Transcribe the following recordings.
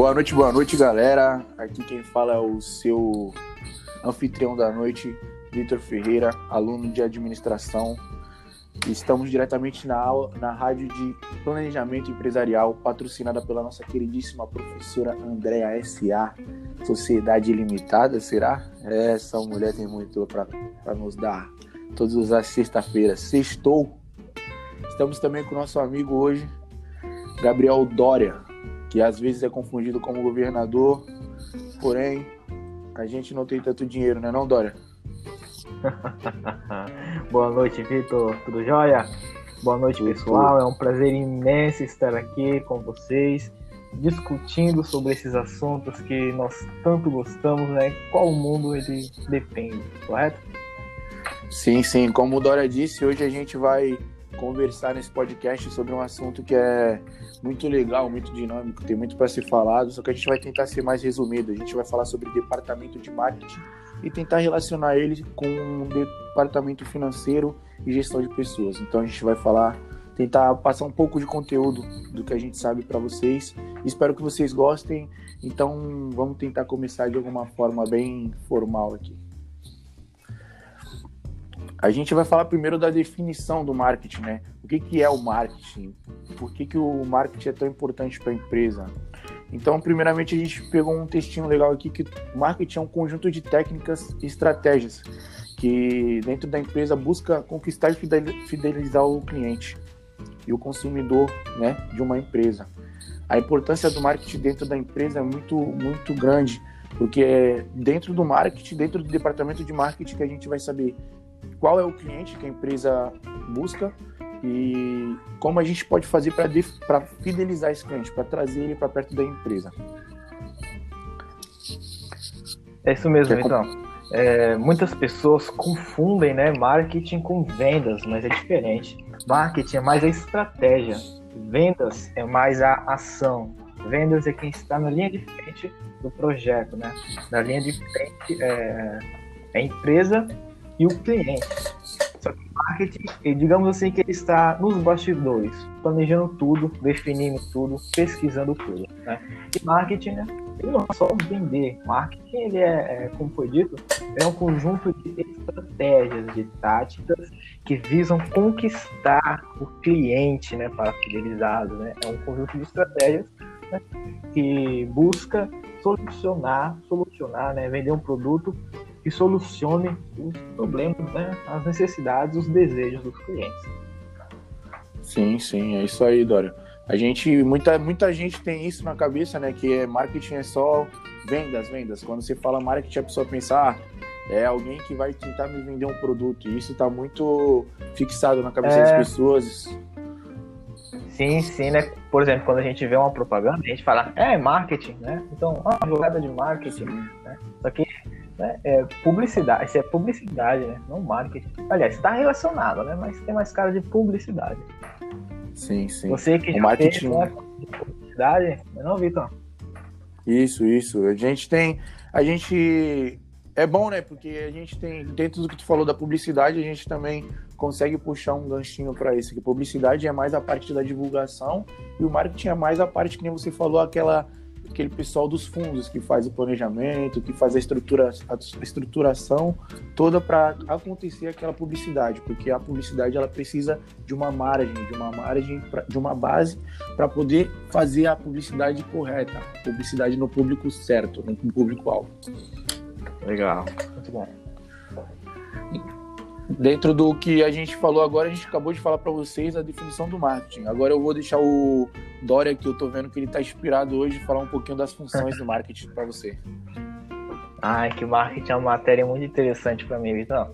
Boa noite, boa noite, galera. Aqui quem fala é o seu anfitrião da noite, Vitor Ferreira, aluno de administração. Estamos diretamente na aula, na rádio de planejamento empresarial, patrocinada pela nossa queridíssima professora Andréa S.A. Sociedade Limitada, será? Essa mulher tem muito para nos dar todas as sexta-feiras. Sextou. Estamos também com o nosso amigo hoje, Gabriel Dória, que às vezes é confundido como governador, porém a gente não tem tanto dinheiro, né não, Dória? Boa noite, Vitor. Tudo jóia? Boa noite, pessoal. É um prazer imenso estar aqui com vocês, discutindo sobre esses assuntos que nós tanto gostamos, né? Qual mundo ele depende, correto? Sim, sim. Como o Dória disse, hoje a gente vai conversar nesse podcast sobre um assunto que é muito legal, muito dinâmico, tem muito para ser falado, só que a gente vai tentar ser mais resumido. A gente vai falar sobre departamento de marketing e tentar relacionar ele com o departamento financeiro e gestão de pessoas. Então a gente vai falar, tentar passar um pouco de conteúdo do que a gente sabe para vocês. Espero que vocês gostem. Então vamos tentar começar de alguma forma bem formal aqui. A gente vai falar primeiro da definição do marketing, né? O que, que é o marketing? Por que, que o marketing é tão importante para a empresa? Então, primeiramente, a gente pegou um textinho legal aqui que marketing é um conjunto de técnicas e estratégias que dentro da empresa busca conquistar e fidelizar o cliente e o consumidor, né, de uma empresa. A importância do marketing dentro da empresa é muito muito grande, porque é dentro do marketing, dentro do departamento de marketing que a gente vai saber qual é o cliente que a empresa busca e como a gente pode fazer para fidelizar esse cliente, para trazer ele para perto da empresa. É isso mesmo, Quer então. É, muitas pessoas confundem né, marketing com vendas, mas é diferente. Marketing é mais a estratégia, vendas é mais a ação. Vendas é quem está na linha de frente do projeto, né? Na linha de frente é, é a empresa e o cliente. Só que marketing, digamos assim, que ele está nos bastidores, planejando tudo, definindo tudo, pesquisando tudo. Né? E marketing, né? Ele não é só vender. Marketing, ele é, é, como foi dito, é um conjunto de estratégias, de táticas que visam conquistar o cliente, né, para fidelizá-lo, né? É um conjunto de estratégias né, que busca solucionar, solucionar, né, vender um produto que solucione os problemas, né, as necessidades, os desejos dos clientes. Sim, sim, é isso aí, Dória. A gente, muita, muita gente tem isso na cabeça, né? Que é marketing é só vendas, vendas. Quando você fala marketing, a pessoa pensar, ah, é alguém que vai tentar me vender um produto. E isso está muito fixado na cabeça é... das pessoas. Sim, sim, né? Por exemplo, quando a gente vê uma propaganda, a gente fala, é marketing, né? Então, uma jogada de marketing, né? Só que né? É publicidade, isso é publicidade, né? Não marketing. Aliás, está relacionado, né? Mas tem mais cara de publicidade. Sim, sim. Você que o já marketing... né? publicidade, não, Vitor? Isso, isso. A gente tem, a gente é bom, né? Porque a gente tem dentro do que tu falou da publicidade, a gente também consegue puxar um ganchinho para isso. Que publicidade é mais a parte da divulgação e o marketing é mais a parte que nem você falou, aquela aquele pessoal dos fundos que faz o planejamento, que faz a, estrutura, a estruturação toda para acontecer aquela publicidade, porque a publicidade ela precisa de uma margem, de uma margem, de uma base para poder fazer a publicidade correta, publicidade no público certo, no público alvo. Legal, muito bom dentro do que a gente falou agora, a gente acabou de falar para vocês a definição do marketing. Agora eu vou deixar o Dória, que eu tô vendo que ele está inspirado hoje, falar um pouquinho das funções do marketing para você. Ai, que marketing é uma matéria muito interessante para mim, Vitor.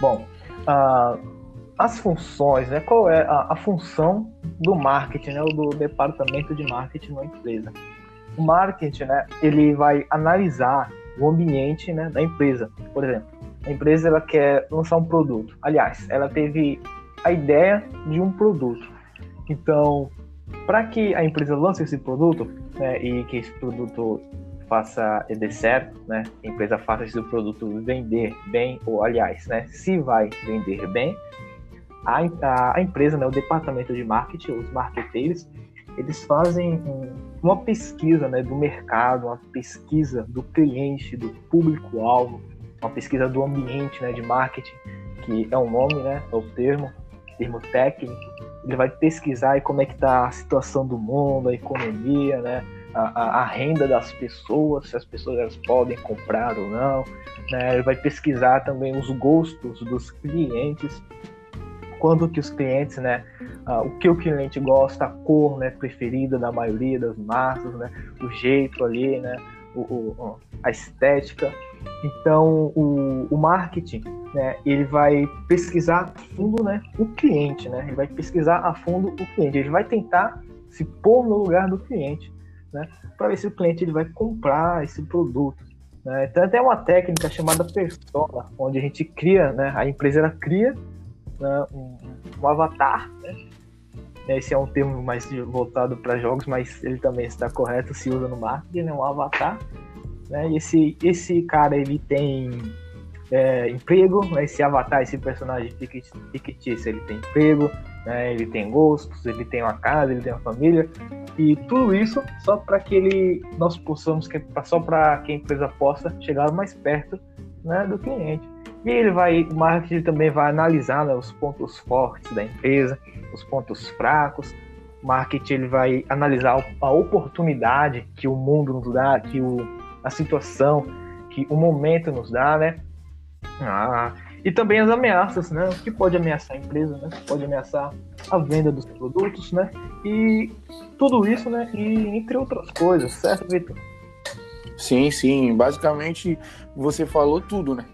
Bom, uh, as funções, né? Qual é a, a, função do marketing, né? do departamento de marketing na empresa? O marketing, né? Ele vai analisar o ambiente, né, da empresa. Por exemplo, a empresa ela quer lançar um produto. Aliás, ela teve a ideia de um produto. Então, para que a empresa lance esse produto né, e que esse produto faça dê certo, né, a empresa faça esse produto vender bem, ou aliás, né, se vai vender bem, a, a, a empresa, né, o departamento de marketing, os marqueteiros, eles fazem uma pesquisa né, do mercado, uma pesquisa do cliente, do público-alvo, uma pesquisa do ambiente né, de marketing, que é um nome, né, é o termo, termo técnico. Ele vai pesquisar aí como é que está a situação do mundo, a economia, né, a, a, a, renda das pessoas, se as pessoas elas podem comprar ou não. Né? Ele vai pesquisar também os gostos dos clientes, quando que os clientes, né, uh, o que o cliente gosta, a cor, né, preferida da maioria das massas, né, o jeito ali, né, o, o a estética. Então, o, o marketing, né, ele vai pesquisar a fundo, né, o cliente, né, ele vai pesquisar a fundo o cliente, ele vai tentar se pôr no lugar do cliente, né, para ver se o cliente ele vai comprar esse produto. Né. Então, tem uma técnica chamada persona, onde a gente cria, né, a empresa ela cria né, um, um, avatar, né, esse é um termo mais voltado para jogos, mas ele também está correto, se usa no marketing, né? um avatar. Né? Esse, esse cara ele tem é, emprego, né? esse avatar, esse personagem fictício, ele tem emprego, né? ele tem gostos, ele tem uma casa, ele tem uma família, e tudo isso só para que ele, nós possamos, só para que a empresa possa chegar mais perto né, do cliente. E ele vai, o marketing também vai analisar né, os pontos fortes da empresa, os pontos fracos. O marketing ele vai analisar a oportunidade que o mundo nos dá, que o, a situação, que o momento nos dá, né? Ah, e também as ameaças, né? O que pode ameaçar a empresa, né? O que pode ameaçar a venda dos produtos, né? E tudo isso, né? E entre outras coisas, certo, Vitor? Sim, sim. Basicamente, você falou tudo, né?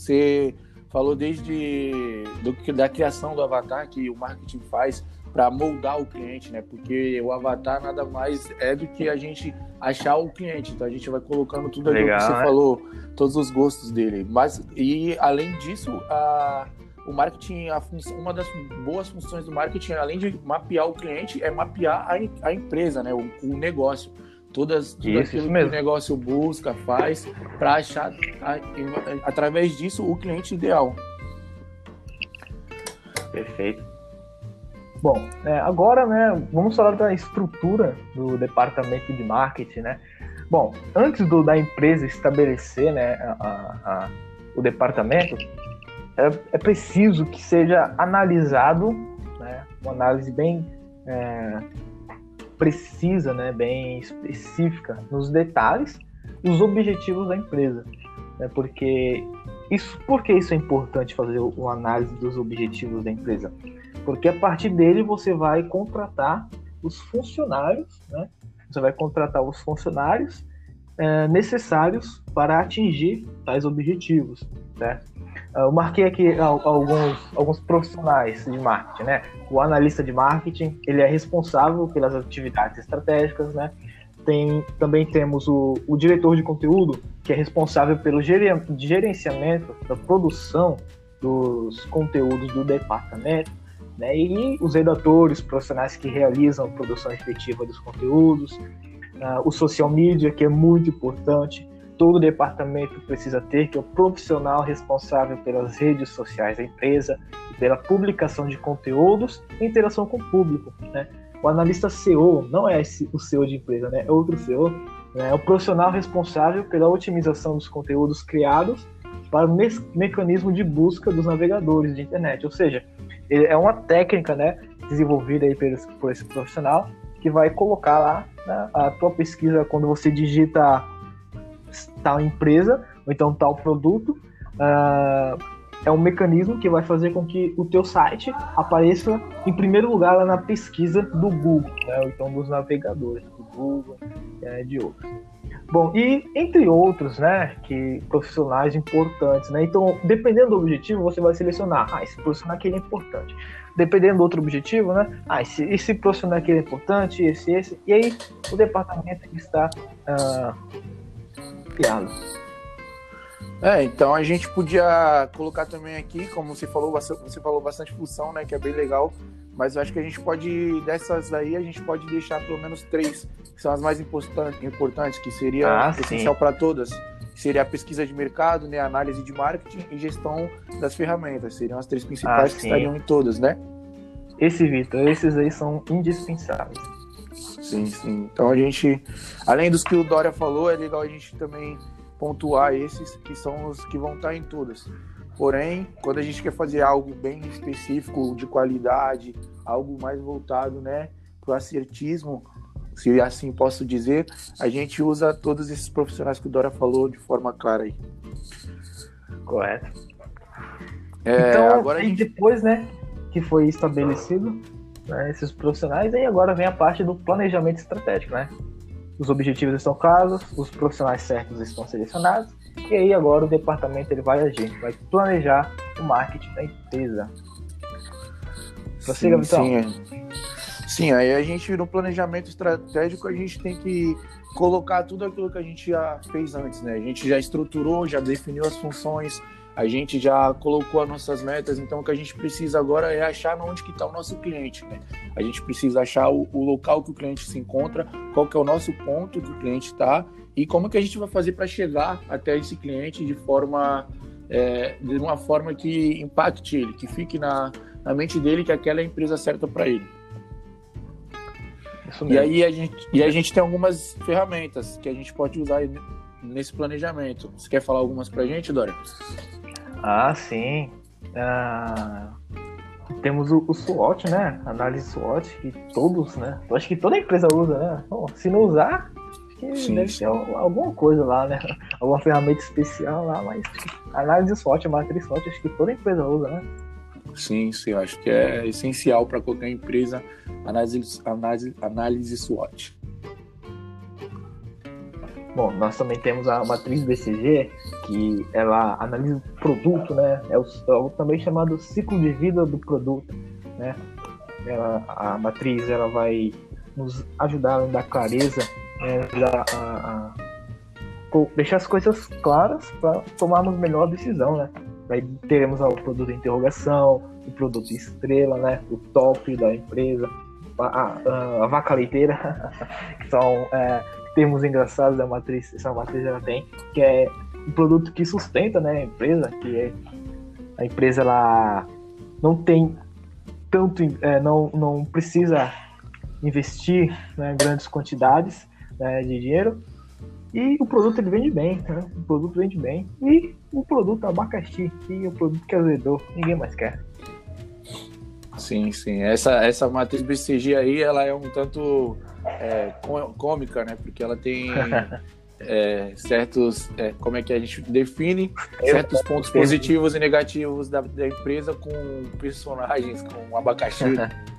Você falou desde do, da criação do avatar que o marketing faz para moldar o cliente, né? Porque o avatar nada mais é do que a gente achar o cliente. Então a gente vai colocando tudo aquilo que você né? falou, todos os gostos dele. Mas e além disso, a, o marketing, a função, uma das boas funções do marketing, além de mapear o cliente, é mapear a, a empresa, né? O, o negócio todas tudo isso, aquilo isso que o negócio busca, faz, para achar a, através disso o cliente ideal. Perfeito. Bom, é, agora, né, vamos falar da estrutura do departamento de marketing, né? Bom, antes do, da empresa estabelecer, né, a, a, o departamento, é, é, preciso que seja analisado, né, uma análise bem é, precisa, né, bem específica nos detalhes, os objetivos da empresa, né, porque isso, por que isso é importante fazer uma análise dos objetivos da empresa? Porque a partir dele você vai contratar os funcionários, né? Você vai contratar os funcionários é, necessários para atingir tais objetivos, certo? Ah, eu marquei aqui alguns, alguns profissionais de marketing, né? O analista de marketing, ele é responsável pelas atividades estratégicas, né? Tem, também temos o, o diretor de conteúdo, que é responsável pelo gerenciamento da produção dos conteúdos do departamento, né? E os redatores, profissionais que realizam a produção efetiva dos conteúdos, uh, o social media, que é muito importante, todo departamento precisa ter, que é o profissional responsável pelas redes sociais da empresa, pela publicação de conteúdos e interação com o público. Né? O analista SEO não é esse, o SEO de empresa, né? é outro SEO, né? é o profissional responsável pela otimização dos conteúdos criados para o me mecanismo de busca dos navegadores de internet. Ou seja, é uma técnica né, desenvolvida aí por por esse profissional que vai colocar lá né, a tua pesquisa quando você digita tal empresa ou então tal produto, uh, é um mecanismo que vai fazer com que o teu site apareça em primeiro lugar lá na pesquisa do Google, né? ou então dos navegadores do Google é, de outros. Bom, e entre outros, né, que profissionais importantes, né? Então, dependendo do objetivo, você vai selecionar, ah, esse profissional aqui é importante. Dependendo do outro objetivo, né? Ah, esse, esse profissional aqui é importante, esse, esse. E aí, o departamento está uh, é, então a gente podia colocar também aqui, como você falou, você falou bastante função, né, que é bem legal, mas eu acho que a gente pode, dessas aí, a gente pode deixar pelo menos três, que são as mais importantes, que seria ah, essencial para todas, seria a pesquisa de mercado, né, análise de marketing e gestão das ferramentas, seriam as três principais ah, que estariam em todas, né? Esse, Vitor, esses aí são indispensáveis. Sim, sim. Então a gente, além dos que o Dória falou, é legal a gente também pontuar esses que são os que vão estar em todas. Porém, quando a gente quer fazer algo bem específico, de qualidade, algo mais voltado, né, para o acertismo, se assim posso dizer, a gente usa todos esses profissionais que o Dora falou de forma clara aí. Correto. É, então, agora gente... depois, né, que foi estabelecido né, esses profissionais, aí agora vem a parte do planejamento estratégico, né? Os objetivos estão claros, os profissionais certos estão selecionados, e aí agora o departamento ele vai agir, vai planejar o marketing da empresa. Prossiga, sim, Sim, é. sim, aí a gente, no planejamento estratégico, a gente tem que colocar tudo aquilo que a gente já fez antes, né? A gente já estruturou, já definiu as funções, a gente já colocou as nossas metas, então o que a gente precisa agora é achar onde que está o nosso cliente, né? A gente precisa achar o, o, local que o cliente se encontra, qual que é o nosso ponto que o cliente está e como que a gente vai fazer para chegar até esse cliente de forma é, de uma forma que impacte ele, que fique na, na mente dele que aquela é a empresa certa para ele. E aí a gente, e a gente tem algumas ferramentas que a gente pode usar nesse planejamento. Você quer falar algumas para a gente, Dória? Ah, sim. Ah, temos o, o, SWOT, né? Análise SWOT, que todos, né? Eu acho que toda empresa usa, né? Bom, se não usar, acho que sim, deve sim. ter alguma coisa lá, né? Alguma ferramenta especial lá, mas análise SWOT, matriz SWOT, acho que toda empresa usa, né? Sim, sim, acho que é essencial para qualquer empresa análise, análise, análise SWOT. Bom, nós também temos a matriz BCG, que ela analisa o produto, né? É o, é o também chamado ciclo de vida do produto, né? Ela, a matriz ela vai nos ajudar a dar clareza, né? a, a, deixar as coisas claras para tomarmos melhor decisão, né? Aí teremos o produto interrogação, o produto estrela, né? O top da empresa, a, a, a vaca leiteira, que são é, termos engraçados da matriz, essa matriz ela tem, que é um produto que sustenta né, a empresa, que é, a empresa ela não tem tanto, é, não, não precisa investir né, grandes quantidades né, de dinheiro e o produto ele vende bem, né? o produto vende bem e o produto abacaxi, que é o produto que azedou, ninguém mais quer. Sim, sim. Essa, essa matriz BCG aí, ela é um tanto é, cômica, né? Porque ela tem é, certos. É, como é que a gente define certos pontos positivos e negativos da, da empresa com personagens, com abacaxi,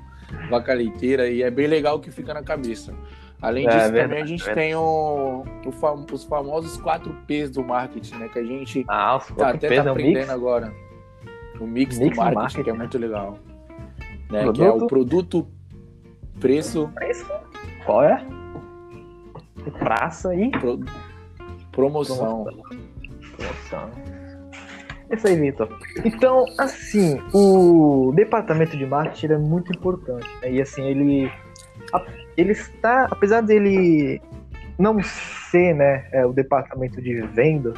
vaca leiteira, e é bem legal que fica na cabeça. Além é, disso, também a gente tem o, o fam, os famosos 4 P's do marketing, né? Que a gente ah, tá, até tá aprendendo agora. O mix, mix do marketing, marketing, que é muito legal. Né? Que é o produto, preço, preço qual é? Praça e. Pro... Promoção. Promoção. Isso aí, Vitor. Então, assim, o departamento de marketing é muito importante. Né? E assim, ele. Ele está. Apesar dele não ser né, é, o departamento de vendas,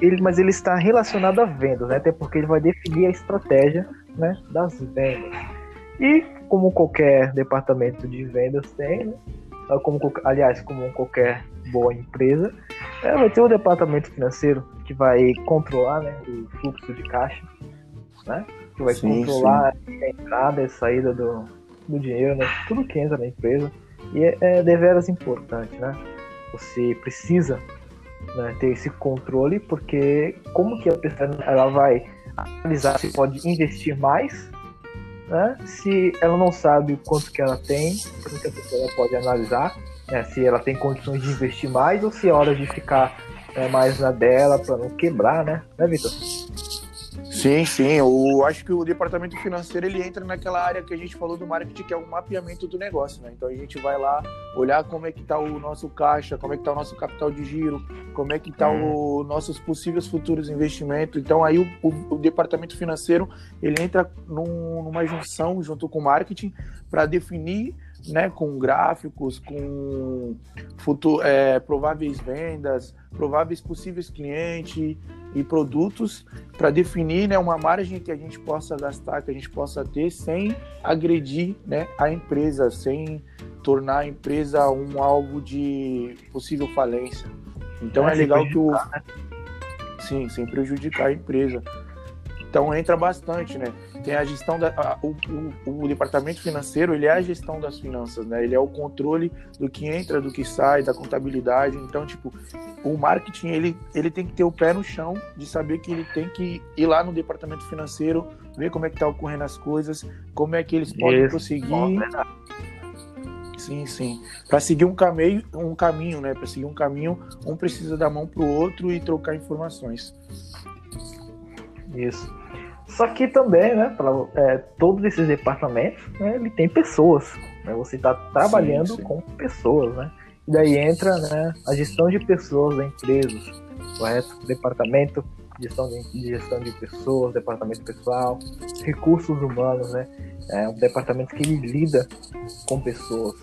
ele, mas ele está relacionado a vendas, né? Até porque ele vai definir a estratégia né, das vendas. E como qualquer departamento de vendas tem, né? Como, aliás, como qualquer boa empresa, é, vai ter o departamento financeiro que vai controlar né, o fluxo de caixa, né? que vai sim, controlar sim. a entrada e saída do, do dinheiro, né? tudo que entra na empresa. E é, é deveras importante, né? Você precisa né, ter esse controle, porque como que a pessoa ela vai analisar se pode investir mais né? Se ela não sabe quanto que ela tem, como que a pessoa pode analisar né? se ela tem condições de investir mais ou se é hora de ficar né, mais na dela para não quebrar, né? Né, Vitor? Sim, sim. Eu acho que o departamento financeiro ele entra naquela área que a gente falou do marketing, que é o mapeamento do negócio, né? Então a gente vai lá olhar como é que está o nosso caixa, como é que está o nosso capital de giro, como é que está uhum. os nossos possíveis futuros investimentos. Então aí o, o, o departamento financeiro ele entra num, numa junção junto com o marketing para definir né, com gráficos, com futuro, é, prováveis vendas, prováveis possíveis clientes e produtos para definir né, uma margem que a gente possa gastar, que a gente possa ter sem agredir né, a empresa, sem tornar a empresa um alvo de possível falência. Então é, é legal que o. Né? Sim, sem prejudicar a empresa. Então entra bastante, né? Tem a gestão da a, o, o, o, departamento financeiro, ele é a gestão das finanças, né? Ele é o controle do que entra, do que sai, da contabilidade. Então, tipo, o marketing ele, ele tem que ter o pé no chão de saber que ele tem que ir lá no departamento financeiro, ver como é que tá ocorrendo as coisas, como é que eles podem Isso. prosseguir. Sim, sim. Para seguir um caminho, um caminho, né? Para seguir um caminho, um precisa dar mão pro outro e trocar informações. Isso. Só que também, né, para é, todos esses departamentos, né, ele tem pessoas. Né, você está trabalhando sim, sim. com pessoas, né? E daí entra né, a gestão de pessoas da empresa, correto? Departamento gestão de, gestão de pessoas, departamento pessoal, recursos humanos, né? É um departamento que lida com pessoas.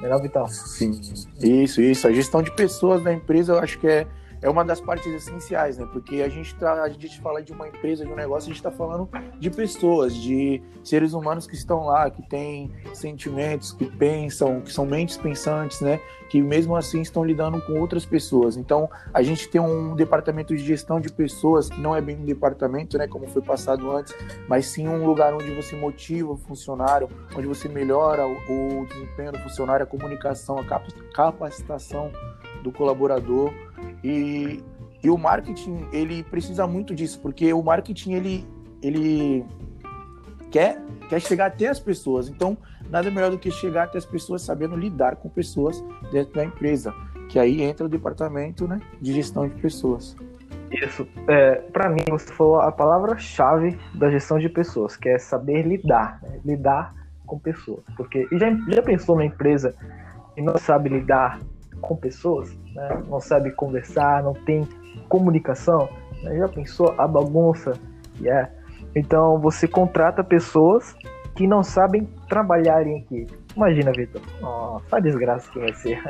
Melhor, Vital? Sim, isso, isso. A gestão de pessoas da empresa eu acho que é é uma das partes essenciais, né? Porque a gente tá, a gente fala de uma empresa, de um negócio, a gente está falando de pessoas, de seres humanos que estão lá, que têm sentimentos, que pensam, que são mentes pensantes, né? Que mesmo assim estão lidando com outras pessoas. Então, a gente tem um departamento de gestão de pessoas, que não é bem um departamento, né? Como foi passado antes, mas sim um lugar onde você motiva o funcionário, onde você melhora o, o desempenho do funcionário, a comunicação, a capacitação do colaborador. E, e o marketing ele precisa muito disso porque o marketing ele ele quer quer chegar até as pessoas. Então nada melhor do que chegar até as pessoas sabendo lidar com pessoas dentro da empresa que aí entra o departamento né, de gestão de pessoas. Isso. É, para mim você falou a palavra-chave da gestão de pessoas que é saber lidar né? lidar com pessoas. Porque já já pensou na empresa e não sabe lidar com pessoas, né? não sabe conversar, não tem comunicação, né? já pensou a bagunça? Yeah. Então você contrata pessoas que não sabem trabalhar em equipe. Imagina, Vitor. Nossa, a desgraça que vai ser.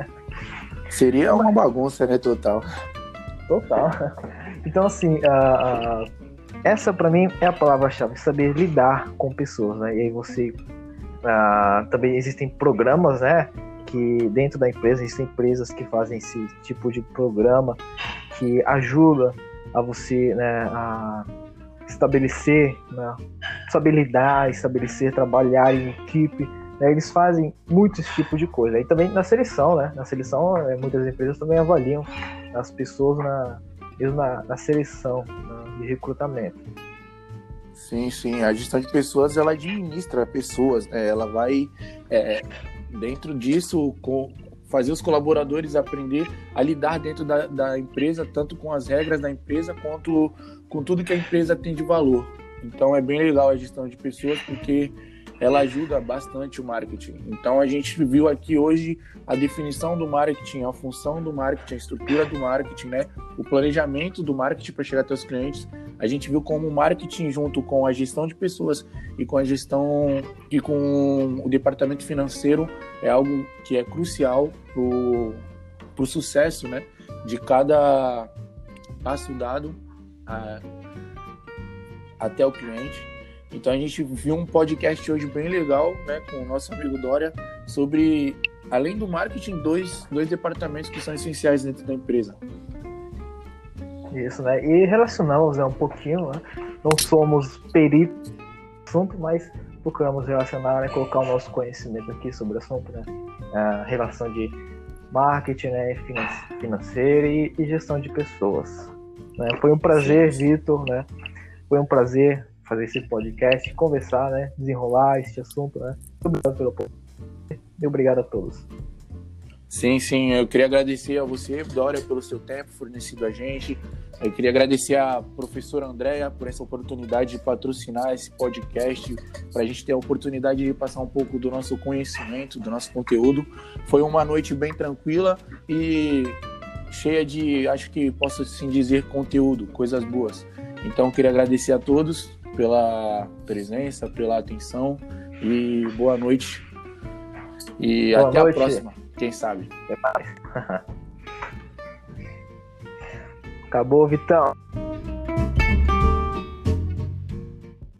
Seria uma bagunça, né? Total. Total. Então, assim, uh, uh, essa para mim é a palavra-chave, saber lidar com pessoas, né? E aí você. Uh, também existem programas, né? Que dentro da empresa existem empresas que fazem esse tipo de programa que ajuda a você né, a estabelecer, né, saber lidar, estabelecer, trabalhar em equipe. Né, eles fazem muito esse tipo de coisa. E também na seleção, né? Na seleção, é, muitas empresas também avaliam as pessoas na, mesmo na, na seleção né, de recrutamento. Sim, sim. A gestão de pessoas, ela administra pessoas, né? Ela vai é, dentro disso, com, fazer os colaboradores aprender a lidar dentro da, da, empresa, tanto com as regras da empresa quanto com tudo que a empresa tem de valor. Então é bem legal a gestão de pessoas porque ela ajuda bastante o marketing. Então a gente viu aqui hoje a definição do marketing, a função do marketing, a estrutura do marketing, né? O planejamento do marketing para chegar até os clientes. A gente viu como o marketing junto com a gestão de pessoas e com a gestão e com o departamento financeiro é algo que é crucial para o sucesso, né? De cada passo dado a, até o cliente. Então a gente viu um podcast hoje bem legal, né, com o nosso amigo Dória, sobre, além do marketing, dois, dois departamentos que são essenciais dentro da empresa. Isso, né? E relacionamos né, um pouquinho, né? Não somos peritos no assunto, mas procuramos relacionar, né, colocar o nosso conhecimento aqui sobre o assunto, né? A relação de marketing, né, financeiro e, e gestão de pessoas. Né? Foi um prazer, Vitor, né? Foi um prazer fazer esse podcast, conversar, né? Desenrolar esse assunto, né? Muito obrigado pelo e obrigado a todos. Sim, sim, eu queria agradecer a você, Dória, pelo seu tempo fornecido a gente. Eu queria agradecer a professora Andréa por essa oportunidade de patrocinar esse podcast, para a gente ter a oportunidade de passar um pouco do nosso conhecimento, do nosso conteúdo. Foi uma noite bem tranquila e cheia de, acho que posso assim dizer, conteúdo, coisas boas. Então, queria agradecer a todos pela presença, pela atenção e boa noite. E boa até noite. a próxima, quem sabe. Até mais. Acabou, Vitão.